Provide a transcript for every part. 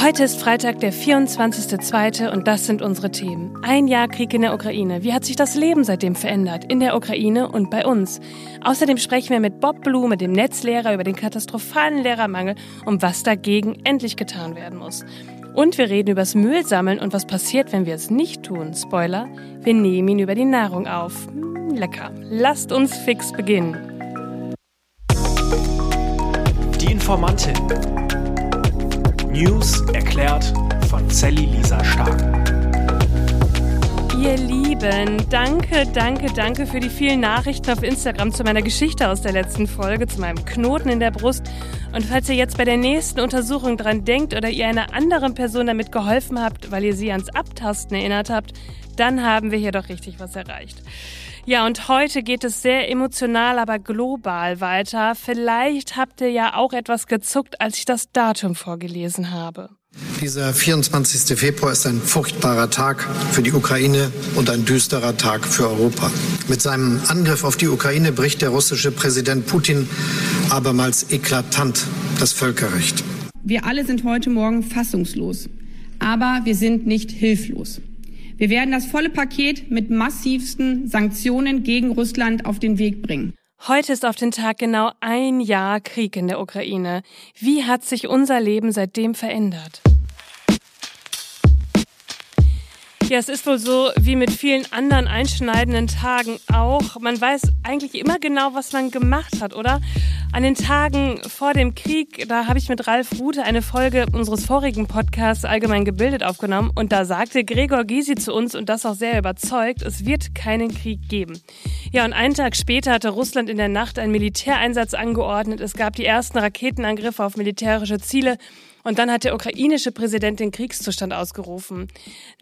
Heute ist Freitag, der 24.02. und das sind unsere Themen. Ein Jahr Krieg in der Ukraine. Wie hat sich das Leben seitdem verändert? In der Ukraine und bei uns. Außerdem sprechen wir mit Bob Blume, dem Netzlehrer, über den katastrophalen Lehrermangel und was dagegen endlich getan werden muss. Und wir reden über das Müllsammeln und was passiert, wenn wir es nicht tun. Spoiler, wir nehmen ihn über die Nahrung auf. Hm, lecker. Lasst uns fix beginnen. Die Informantin. News erklärt von Sally Lisa Stark. Ihr Lieben, danke, danke, danke für die vielen Nachrichten auf Instagram zu meiner Geschichte aus der letzten Folge, zu meinem Knoten in der Brust. Und falls ihr jetzt bei der nächsten Untersuchung dran denkt oder ihr einer anderen Person damit geholfen habt, weil ihr sie ans Abtasten erinnert habt, dann haben wir hier doch richtig was erreicht. Ja, und heute geht es sehr emotional, aber global weiter. Vielleicht habt ihr ja auch etwas gezuckt, als ich das Datum vorgelesen habe. Dieser 24. Februar ist ein furchtbarer Tag für die Ukraine und ein düsterer Tag für Europa. Mit seinem Angriff auf die Ukraine bricht der russische Präsident Putin abermals eklatant das Völkerrecht. Wir alle sind heute Morgen fassungslos, aber wir sind nicht hilflos. Wir werden das volle Paket mit massivsten Sanktionen gegen Russland auf den Weg bringen. Heute ist auf den Tag genau ein Jahr Krieg in der Ukraine. Wie hat sich unser Leben seitdem verändert? Ja, es ist wohl so wie mit vielen anderen einschneidenden Tagen auch. Man weiß eigentlich immer genau, was man gemacht hat, oder? An den Tagen vor dem Krieg, da habe ich mit Ralf Rute eine Folge unseres vorigen Podcasts Allgemein gebildet aufgenommen und da sagte Gregor Gysi zu uns und das auch sehr überzeugt, es wird keinen Krieg geben. Ja, und einen Tag später hatte Russland in der Nacht einen Militäreinsatz angeordnet. Es gab die ersten Raketenangriffe auf militärische Ziele und dann hat der ukrainische Präsident den Kriegszustand ausgerufen.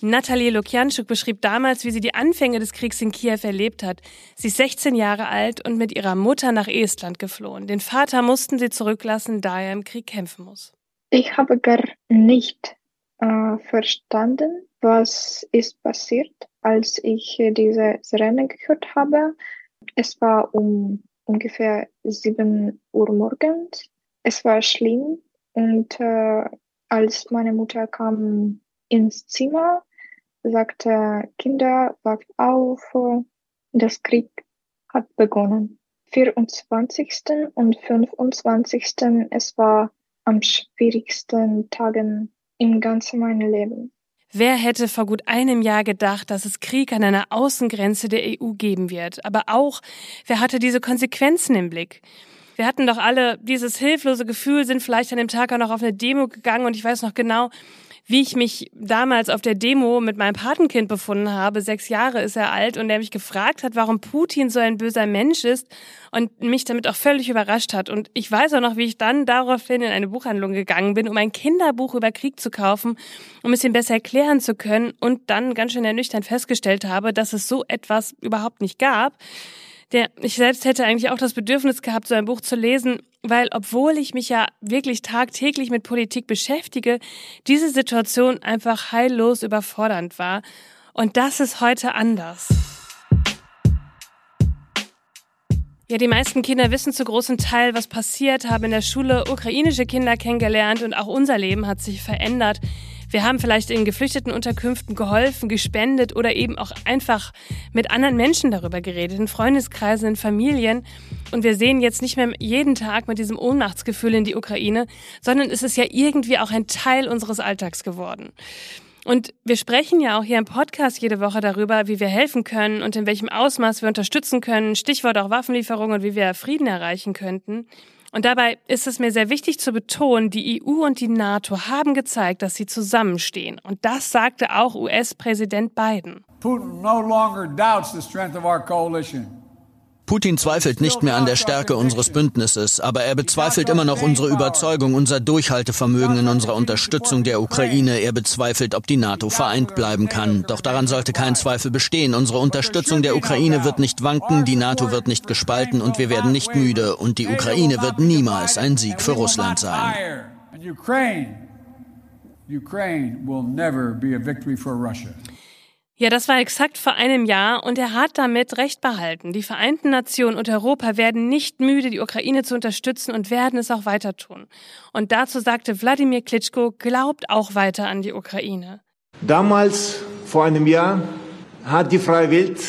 Natalie Lukjanczuk beschrieb damals, wie sie die Anfänge des Kriegs in Kiew erlebt hat. Sie ist 16 Jahre alt und mit ihrer Mutter nach Estland geflohen. Den Vater mussten sie zurücklassen, da er im Krieg kämpfen muss. Ich habe gar nicht äh, verstanden, was ist passiert, als ich diese Sirene gehört habe. Es war um ungefähr 7 Uhr morgens. Es war schlimm. Und äh, als meine Mutter kam ins Zimmer, sagte, Kinder, wacht auf, das Krieg hat begonnen. 24. und 25. Es war am schwierigsten Tagen im ganzen meinem Leben. Wer hätte vor gut einem Jahr gedacht, dass es Krieg an einer Außengrenze der EU geben wird? Aber auch, wer hatte diese Konsequenzen im Blick? Wir hatten doch alle dieses hilflose Gefühl, sind vielleicht an dem Tag auch noch auf eine Demo gegangen und ich weiß noch genau, wie ich mich damals auf der Demo mit meinem Patenkind befunden habe. Sechs Jahre ist er alt und der mich gefragt hat, warum Putin so ein böser Mensch ist und mich damit auch völlig überrascht hat. Und ich weiß auch noch, wie ich dann daraufhin in eine Buchhandlung gegangen bin, um ein Kinderbuch über Krieg zu kaufen, um es ihm besser erklären zu können und dann ganz schön ernüchternd festgestellt habe, dass es so etwas überhaupt nicht gab der, ich selbst hätte eigentlich auch das Bedürfnis gehabt, so ein Buch zu lesen, weil obwohl ich mich ja wirklich tagtäglich mit Politik beschäftige, diese Situation einfach heillos überfordernd war. Und das ist heute anders. Ja, die meisten Kinder wissen zu großem Teil, was passiert, haben in der Schule ukrainische Kinder kennengelernt und auch unser Leben hat sich verändert. Wir haben vielleicht in geflüchteten Unterkünften geholfen, gespendet oder eben auch einfach mit anderen Menschen darüber geredet, in Freundeskreisen, in Familien. Und wir sehen jetzt nicht mehr jeden Tag mit diesem Ohnmachtsgefühl in die Ukraine, sondern es ist ja irgendwie auch ein Teil unseres Alltags geworden. Und wir sprechen ja auch hier im Podcast jede Woche darüber, wie wir helfen können und in welchem Ausmaß wir unterstützen können. Stichwort auch Waffenlieferungen und wie wir Frieden erreichen könnten. Und dabei ist es mir sehr wichtig zu betonen, die EU und die NATO haben gezeigt, dass sie zusammenstehen. Und das sagte auch US-Präsident Biden. Putin no longer doubts the strength of our coalition. Putin zweifelt nicht mehr an der Stärke unseres Bündnisses, aber er bezweifelt immer noch unsere Überzeugung, unser Durchhaltevermögen in unserer Unterstützung der Ukraine. Er bezweifelt, ob die NATO vereint bleiben kann. Doch daran sollte kein Zweifel bestehen. Unsere Unterstützung der Ukraine wird nicht wanken, die NATO wird nicht gespalten und wir werden nicht müde. Und die Ukraine wird niemals ein Sieg für Russland sein. Ukraine will never be a victory for Russia. Ja, das war exakt vor einem Jahr und er hat damit Recht behalten. Die Vereinten Nationen und Europa werden nicht müde, die Ukraine zu unterstützen und werden es auch weiter tun. Und dazu sagte Wladimir Klitschko, glaubt auch weiter an die Ukraine. Damals, vor einem Jahr, hat die freie Welt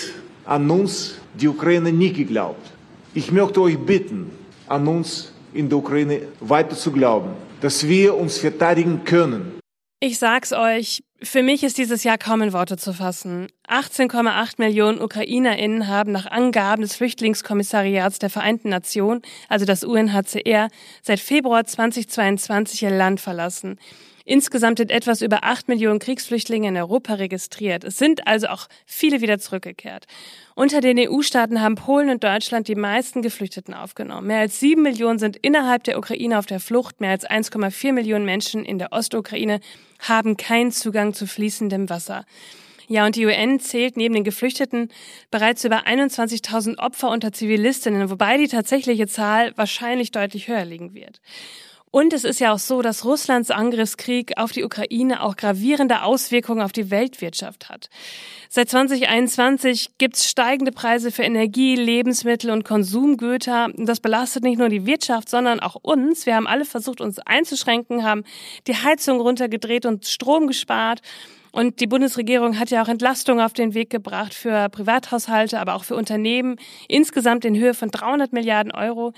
an uns, die Ukraine, nie geglaubt. Ich möchte euch bitten, an uns in der Ukraine weiter zu glauben, dass wir uns verteidigen können. Ich sag's euch, für mich ist dieses Jahr kaum in Worte zu fassen. 18,8 Millionen UkrainerInnen haben nach Angaben des Flüchtlingskommissariats der Vereinten Nationen, also das UNHCR, seit Februar 2022 ihr Land verlassen. Insgesamt sind etwas über 8 Millionen Kriegsflüchtlinge in Europa registriert. Es sind also auch viele wieder zurückgekehrt. Unter den EU-Staaten haben Polen und Deutschland die meisten Geflüchteten aufgenommen. Mehr als 7 Millionen sind innerhalb der Ukraine auf der Flucht. Mehr als 1,4 Millionen Menschen in der Ostukraine haben keinen Zugang zu fließendem Wasser. Ja, und die UN zählt neben den Geflüchteten bereits über 21.000 Opfer unter Zivilistinnen, wobei die tatsächliche Zahl wahrscheinlich deutlich höher liegen wird. Und es ist ja auch so, dass Russlands Angriffskrieg auf die Ukraine auch gravierende Auswirkungen auf die Weltwirtschaft hat. Seit 2021 gibt's steigende Preise für Energie, Lebensmittel und Konsumgüter. Das belastet nicht nur die Wirtschaft, sondern auch uns. Wir haben alle versucht, uns einzuschränken, haben die Heizung runtergedreht und Strom gespart. Und die Bundesregierung hat ja auch Entlastung auf den Weg gebracht für Privathaushalte, aber auch für Unternehmen, insgesamt in Höhe von 300 Milliarden Euro.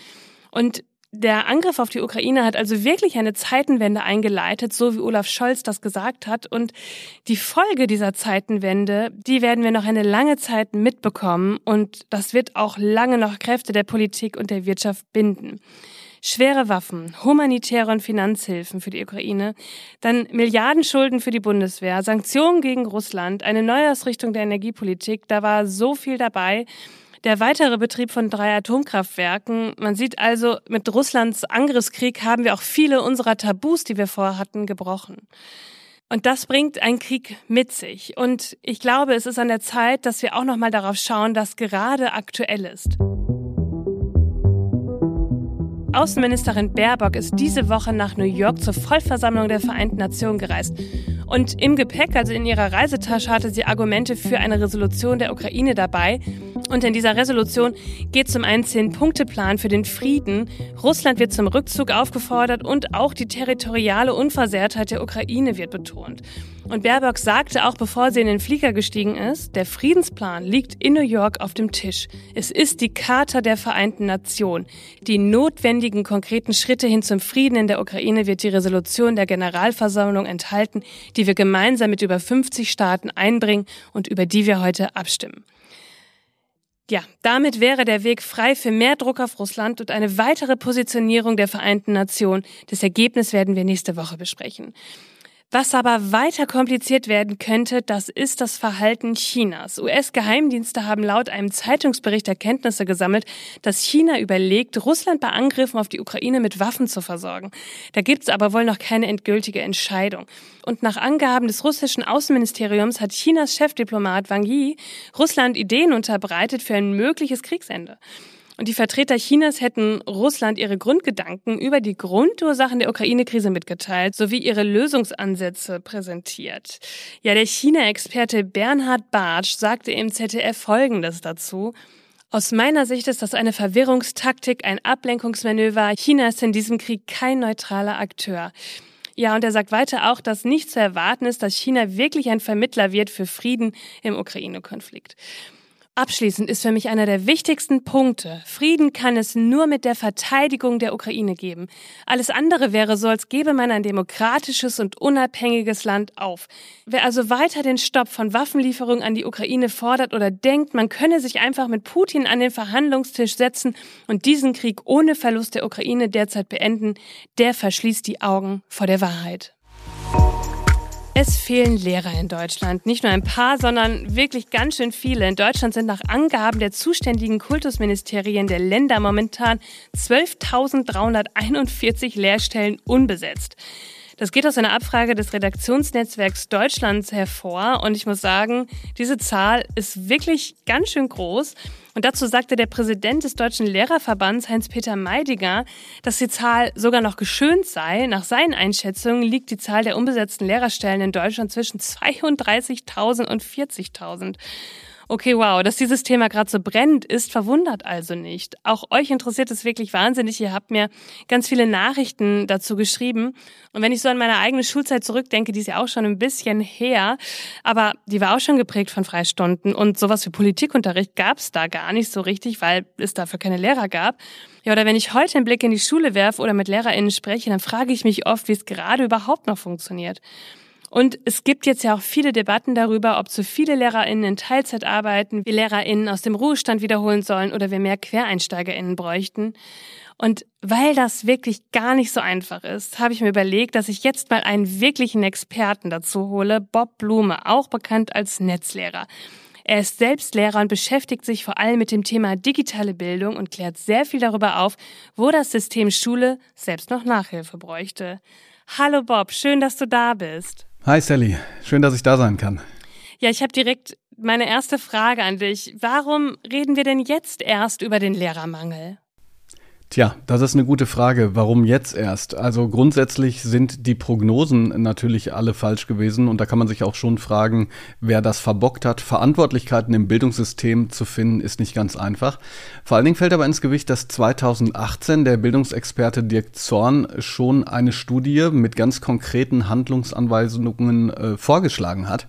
Und der Angriff auf die Ukraine hat also wirklich eine Zeitenwende eingeleitet, so wie Olaf Scholz das gesagt hat. Und die Folge dieser Zeitenwende, die werden wir noch eine lange Zeit mitbekommen. Und das wird auch lange noch Kräfte der Politik und der Wirtschaft binden. Schwere Waffen, humanitäre und Finanzhilfen für die Ukraine, dann Milliardenschulden für die Bundeswehr, Sanktionen gegen Russland, eine Neuausrichtung der Energiepolitik, da war so viel dabei der weitere Betrieb von drei Atomkraftwerken. Man sieht also, mit Russlands Angriffskrieg haben wir auch viele unserer Tabus, die wir vorhatten, gebrochen. Und das bringt ein Krieg mit sich. Und ich glaube, es ist an der Zeit, dass wir auch noch mal darauf schauen, dass gerade aktuell ist. Außenministerin Baerbock ist diese Woche nach New York zur Vollversammlung der Vereinten Nationen gereist. Und im Gepäck, also in ihrer Reisetasche, hatte sie Argumente für eine Resolution der Ukraine dabei. Und in dieser Resolution geht zum einen Zehn-Punkte-Plan für den Frieden. Russland wird zum Rückzug aufgefordert und auch die territoriale Unversehrtheit der Ukraine wird betont. Und Baerbock sagte auch, bevor sie in den Flieger gestiegen ist, der Friedensplan liegt in New York auf dem Tisch. Es ist die Charta der Vereinten Nationen. Die notwendigen konkreten Schritte hin zum Frieden in der Ukraine wird die Resolution der Generalversammlung enthalten, die wir gemeinsam mit über 50 Staaten einbringen und über die wir heute abstimmen. Ja, damit wäre der Weg frei für mehr Druck auf Russland und eine weitere Positionierung der Vereinten Nationen. Das Ergebnis werden wir nächste Woche besprechen. Was aber weiter kompliziert werden könnte, das ist das Verhalten Chinas. US-Geheimdienste haben laut einem Zeitungsbericht Erkenntnisse gesammelt, dass China überlegt, Russland bei Angriffen auf die Ukraine mit Waffen zu versorgen. Da gibt es aber wohl noch keine endgültige Entscheidung. Und nach Angaben des russischen Außenministeriums hat Chinas Chefdiplomat Wang Yi Russland Ideen unterbreitet für ein mögliches Kriegsende. Und die Vertreter Chinas hätten Russland ihre Grundgedanken über die Grundursachen der Ukraine-Krise mitgeteilt, sowie ihre Lösungsansätze präsentiert. Ja, der China-Experte Bernhard Bartsch sagte im ZDF Folgendes dazu. Aus meiner Sicht ist das eine Verwirrungstaktik, ein Ablenkungsmanöver. China ist in diesem Krieg kein neutraler Akteur. Ja, und er sagt weiter auch, dass nicht zu erwarten ist, dass China wirklich ein Vermittler wird für Frieden im Ukraine-Konflikt. Abschließend ist für mich einer der wichtigsten Punkte. Frieden kann es nur mit der Verteidigung der Ukraine geben. Alles andere wäre so, als gäbe man ein demokratisches und unabhängiges Land auf. Wer also weiter den Stopp von Waffenlieferungen an die Ukraine fordert oder denkt, man könne sich einfach mit Putin an den Verhandlungstisch setzen und diesen Krieg ohne Verlust der Ukraine derzeit beenden, der verschließt die Augen vor der Wahrheit. Es fehlen Lehrer in Deutschland. Nicht nur ein paar, sondern wirklich ganz schön viele. In Deutschland sind nach Angaben der zuständigen Kultusministerien der Länder momentan 12.341 Lehrstellen unbesetzt. Das geht aus einer Abfrage des Redaktionsnetzwerks Deutschlands hervor und ich muss sagen, diese Zahl ist wirklich ganz schön groß. Und dazu sagte der Präsident des Deutschen Lehrerverbands Heinz-Peter Meidiger, dass die Zahl sogar noch geschönt sei. Nach seinen Einschätzungen liegt die Zahl der unbesetzten Lehrerstellen in Deutschland zwischen 32.000 und 40.000. Okay, wow, dass dieses Thema gerade so brennt, ist verwundert also nicht. Auch euch interessiert es wirklich wahnsinnig. Ihr habt mir ganz viele Nachrichten dazu geschrieben. Und wenn ich so an meine eigene Schulzeit zurückdenke, die ist ja auch schon ein bisschen her, aber die war auch schon geprägt von Freistunden. Und sowas wie Politikunterricht gab es da gar nicht so richtig, weil es dafür keine Lehrer gab. Ja, oder wenn ich heute einen Blick in die Schule werfe oder mit LehrerInnen spreche, dann frage ich mich oft, wie es gerade überhaupt noch funktioniert. Und es gibt jetzt ja auch viele Debatten darüber, ob zu viele LehrerInnen in Teilzeit arbeiten, wie LehrerInnen aus dem Ruhestand wiederholen sollen oder wir mehr QuereinsteigerInnen bräuchten. Und weil das wirklich gar nicht so einfach ist, habe ich mir überlegt, dass ich jetzt mal einen wirklichen Experten dazu hole, Bob Blume, auch bekannt als Netzlehrer. Er ist selbst Lehrer und beschäftigt sich vor allem mit dem Thema digitale Bildung und klärt sehr viel darüber auf, wo das System Schule selbst noch Nachhilfe bräuchte. Hallo Bob, schön, dass du da bist. Hi Sally, schön, dass ich da sein kann. Ja, ich habe direkt meine erste Frage an dich. Warum reden wir denn jetzt erst über den Lehrermangel? Tja, das ist eine gute Frage. Warum jetzt erst? Also grundsätzlich sind die Prognosen natürlich alle falsch gewesen und da kann man sich auch schon fragen, wer das verbockt hat. Verantwortlichkeiten im Bildungssystem zu finden, ist nicht ganz einfach. Vor allen Dingen fällt aber ins Gewicht, dass 2018 der Bildungsexperte Dirk Zorn schon eine Studie mit ganz konkreten Handlungsanweisungen äh, vorgeschlagen hat.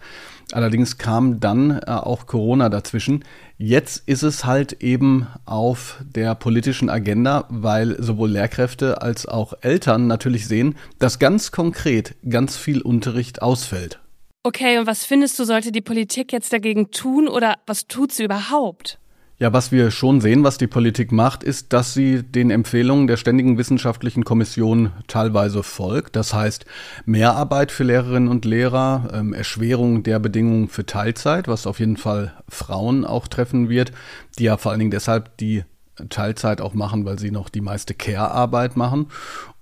Allerdings kam dann äh, auch Corona dazwischen. Jetzt ist es halt eben auf der politischen Agenda, weil sowohl Lehrkräfte als auch Eltern natürlich sehen, dass ganz konkret ganz viel Unterricht ausfällt. Okay, und was findest du, sollte die Politik jetzt dagegen tun oder was tut sie überhaupt? Ja, was wir schon sehen, was die Politik macht, ist, dass sie den Empfehlungen der Ständigen Wissenschaftlichen Kommission teilweise folgt. Das heißt, Mehrarbeit für Lehrerinnen und Lehrer, ähm, Erschwerung der Bedingungen für Teilzeit, was auf jeden Fall Frauen auch treffen wird, die ja vor allen Dingen deshalb die Teilzeit auch machen, weil sie noch die meiste Care-Arbeit machen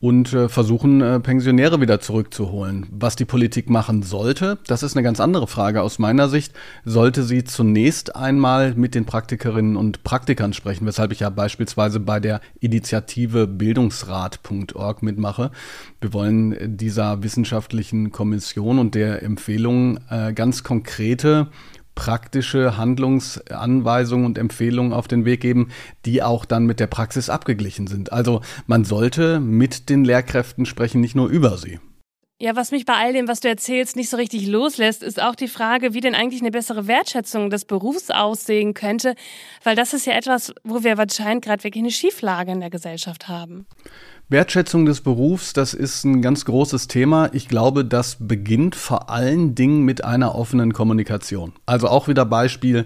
und äh, versuchen, äh, Pensionäre wieder zurückzuholen. Was die Politik machen sollte, das ist eine ganz andere Frage aus meiner Sicht. Sollte sie zunächst einmal mit den Praktikerinnen und Praktikern sprechen, weshalb ich ja beispielsweise bei der Initiative Bildungsrat.org mitmache. Wir wollen dieser wissenschaftlichen Kommission und der Empfehlung äh, ganz konkrete praktische Handlungsanweisungen und Empfehlungen auf den Weg geben, die auch dann mit der Praxis abgeglichen sind. Also man sollte mit den Lehrkräften sprechen, nicht nur über sie. Ja, was mich bei all dem, was du erzählst, nicht so richtig loslässt, ist auch die Frage, wie denn eigentlich eine bessere Wertschätzung des Berufs aussehen könnte, weil das ist ja etwas, wo wir wahrscheinlich gerade wirklich eine Schieflage in der Gesellschaft haben. Wertschätzung des Berufs, das ist ein ganz großes Thema. Ich glaube, das beginnt vor allen Dingen mit einer offenen Kommunikation. Also auch wieder Beispiel,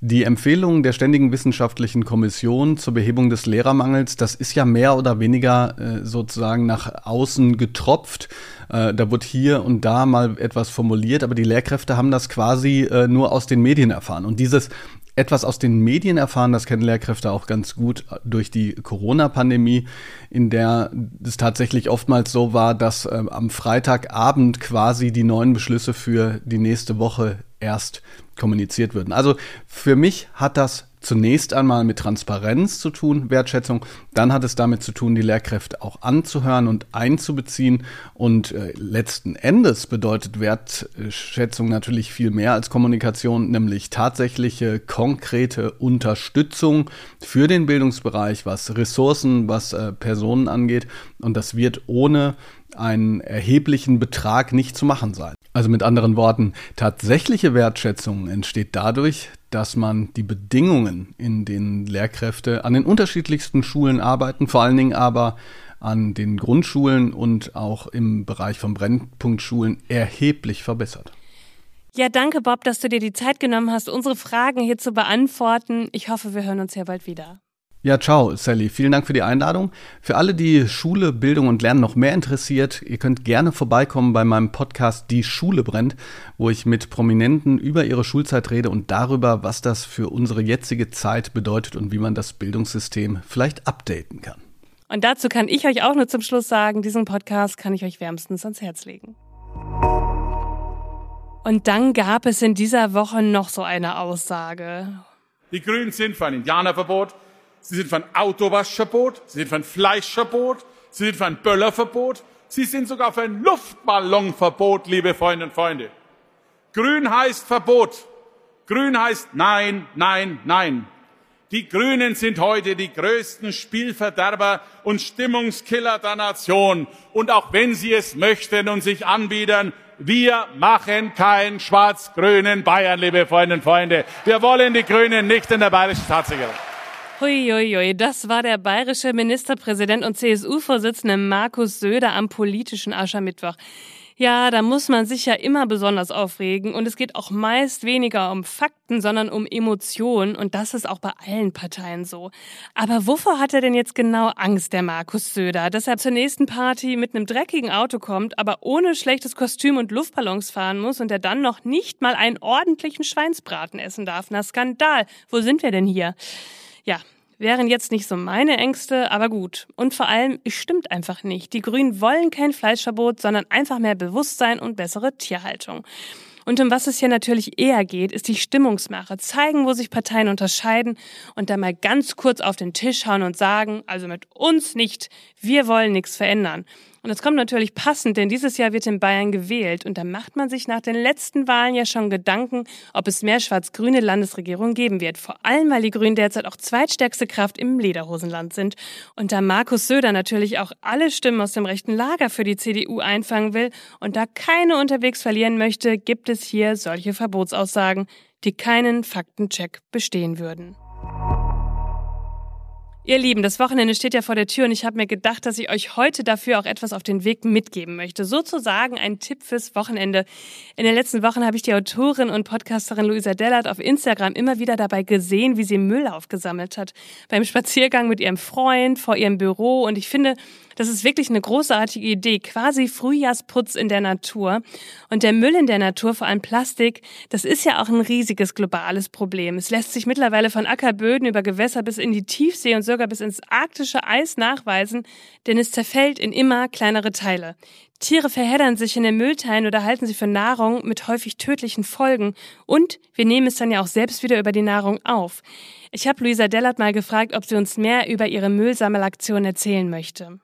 die Empfehlungen der Ständigen Wissenschaftlichen Kommission zur Behebung des Lehrermangels, das ist ja mehr oder weniger äh, sozusagen nach außen getropft. Äh, da wird hier und da mal etwas formuliert, aber die Lehrkräfte haben das quasi äh, nur aus den Medien erfahren. Und dieses etwas aus den Medien erfahren, das kennen Lehrkräfte auch ganz gut durch die Corona-Pandemie, in der es tatsächlich oftmals so war, dass äh, am Freitagabend quasi die neuen Beschlüsse für die nächste Woche erst kommuniziert würden. Also für mich hat das zunächst einmal mit Transparenz zu tun, Wertschätzung. Dann hat es damit zu tun, die Lehrkräfte auch anzuhören und einzubeziehen. Und äh, letzten Endes bedeutet Wertschätzung natürlich viel mehr als Kommunikation, nämlich tatsächliche, konkrete Unterstützung für den Bildungsbereich, was Ressourcen, was äh, Personen angeht. Und das wird ohne einen erheblichen Betrag nicht zu machen sein. Also mit anderen Worten, tatsächliche Wertschätzung entsteht dadurch, dass man die Bedingungen, in denen Lehrkräfte an den unterschiedlichsten Schulen arbeiten, vor allen Dingen aber an den Grundschulen und auch im Bereich von Brennpunktschulen erheblich verbessert. Ja, danke Bob, dass du dir die Zeit genommen hast, unsere Fragen hier zu beantworten. Ich hoffe, wir hören uns ja bald wieder. Ja, ciao, Sally. Vielen Dank für die Einladung. Für alle, die Schule, Bildung und Lernen noch mehr interessiert, ihr könnt gerne vorbeikommen bei meinem Podcast Die Schule brennt, wo ich mit Prominenten über ihre Schulzeit rede und darüber, was das für unsere jetzige Zeit bedeutet und wie man das Bildungssystem vielleicht updaten kann. Und dazu kann ich euch auch nur zum Schluss sagen, diesen Podcast kann ich euch wärmstens ans Herz legen. Und dann gab es in dieser Woche noch so eine Aussage. Die Grünen sind für ein Indianerverbot, sie sind für ein Autowaschverbot, sie sind für ein Fleischverbot, sie sind für ein Böllerverbot, sie sind sogar für ein Luftballonverbot, liebe Freundinnen und Freunde. Grün heißt Verbot. Grün heißt Nein, Nein, Nein. Die Grünen sind heute die größten Spielverderber und Stimmungskiller der Nation. Und auch wenn sie es möchten und sich anbiedern, wir machen keinen schwarz-grünen Bayern, liebe Freundinnen und Freunde. Wir wollen die Grünen nicht in der bayerischen Staatsregierung. Huiuiui, das war der bayerische Ministerpräsident und CSU-Vorsitzende Markus Söder am politischen Aschermittwoch. Ja, da muss man sich ja immer besonders aufregen und es geht auch meist weniger um Fakten, sondern um Emotionen und das ist auch bei allen Parteien so. Aber wovor hat er denn jetzt genau Angst, der Markus Söder? Dass er zur nächsten Party mit einem dreckigen Auto kommt, aber ohne schlechtes Kostüm und Luftballons fahren muss und er dann noch nicht mal einen ordentlichen Schweinsbraten essen darf? Na Skandal. Wo sind wir denn hier? Ja, Wären jetzt nicht so meine Ängste, aber gut. Und vor allem, es stimmt einfach nicht. Die Grünen wollen kein Fleischverbot, sondern einfach mehr Bewusstsein und bessere Tierhaltung. Und um was es hier natürlich eher geht, ist die Stimmungsmache. Zeigen, wo sich Parteien unterscheiden und dann mal ganz kurz auf den Tisch hauen und sagen, also mit uns nicht, wir wollen nichts verändern. Und das kommt natürlich passend, denn dieses Jahr wird in Bayern gewählt und da macht man sich nach den letzten Wahlen ja schon Gedanken, ob es mehr schwarz-grüne Landesregierungen geben wird. Vor allem, weil die Grünen derzeit auch zweitstärkste Kraft im Lederhosenland sind. Und da Markus Söder natürlich auch alle Stimmen aus dem rechten Lager für die CDU einfangen will und da keine unterwegs verlieren möchte, gibt es hier solche Verbotsaussagen, die keinen Faktencheck bestehen würden. Ihr Lieben, das Wochenende steht ja vor der Tür und ich habe mir gedacht, dass ich euch heute dafür auch etwas auf den Weg mitgeben möchte. Sozusagen ein Tipp fürs Wochenende. In den letzten Wochen habe ich die Autorin und Podcasterin Luisa Dellert auf Instagram immer wieder dabei gesehen, wie sie Müll aufgesammelt hat. Beim Spaziergang mit ihrem Freund, vor ihrem Büro und ich finde, das ist wirklich eine großartige Idee, quasi Frühjahrsputz in der Natur. Und der Müll in der Natur, vor allem Plastik, das ist ja auch ein riesiges globales Problem. Es lässt sich mittlerweile von Ackerböden über Gewässer bis in die Tiefsee und sogar bis ins arktische Eis nachweisen, denn es zerfällt in immer kleinere Teile. Tiere verheddern sich in den Müllteilen oder halten sie für Nahrung mit häufig tödlichen Folgen. Und wir nehmen es dann ja auch selbst wieder über die Nahrung auf. Ich habe Luisa Dellert mal gefragt, ob sie uns mehr über ihre Müllsammelaktion erzählen möchte.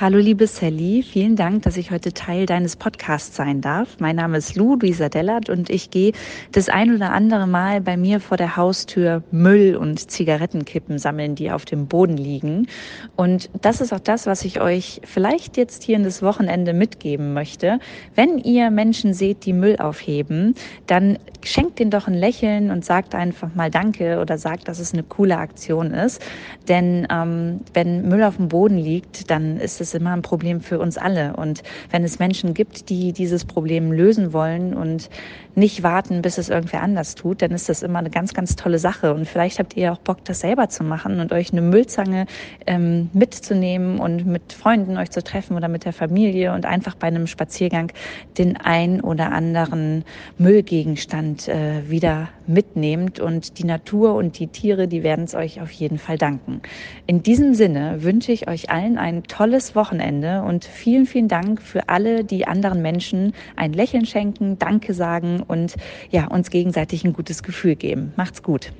Hallo liebe Sally, vielen Dank, dass ich heute Teil deines Podcasts sein darf. Mein Name ist Lou, Luisa Dellert und ich gehe das ein oder andere Mal bei mir vor der Haustür Müll und Zigarettenkippen sammeln, die auf dem Boden liegen. Und das ist auch das, was ich euch vielleicht jetzt hier in das Wochenende mitgeben möchte. Wenn ihr Menschen seht, die Müll aufheben, dann schenkt denen doch ein Lächeln und sagt einfach mal Danke oder sagt, dass es eine coole Aktion ist. Denn ähm, wenn Müll auf dem Boden liegt, dann ist es immer ein Problem für uns alle. Und wenn es Menschen gibt, die dieses Problem lösen wollen und nicht warten, bis es irgendwer anders tut, dann ist das immer eine ganz, ganz tolle Sache. Und vielleicht habt ihr auch Bock, das selber zu machen und euch eine Müllzange ähm, mitzunehmen und mit Freunden euch zu treffen oder mit der Familie und einfach bei einem Spaziergang den ein oder anderen Müllgegenstand äh, wieder mitnehmt. Und die Natur und die Tiere, die werden es euch auf jeden Fall danken. In diesem Sinne wünsche ich euch allen ein tolles Wochenende und vielen, vielen Dank für alle, die anderen Menschen ein Lächeln schenken, Danke sagen und ja, uns gegenseitig ein gutes Gefühl geben. Macht's gut.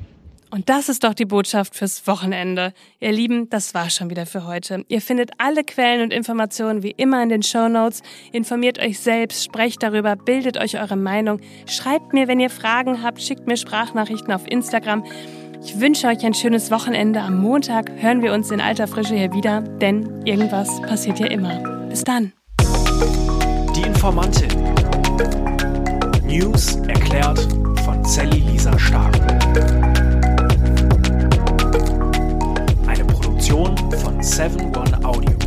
Und das ist doch die Botschaft fürs Wochenende. Ihr Lieben, das war schon wieder für heute. Ihr findet alle Quellen und Informationen wie immer in den Show Notes. Informiert euch selbst, sprecht darüber, bildet euch eure Meinung. Schreibt mir, wenn ihr Fragen habt, schickt mir Sprachnachrichten auf Instagram. Ich wünsche euch ein schönes Wochenende. Am Montag hören wir uns in alter Frische hier wieder, denn irgendwas passiert ja immer. Bis dann. Die Informantin. News erklärt von Sally Lisa Stark. Eine Produktion von 7 One Audio.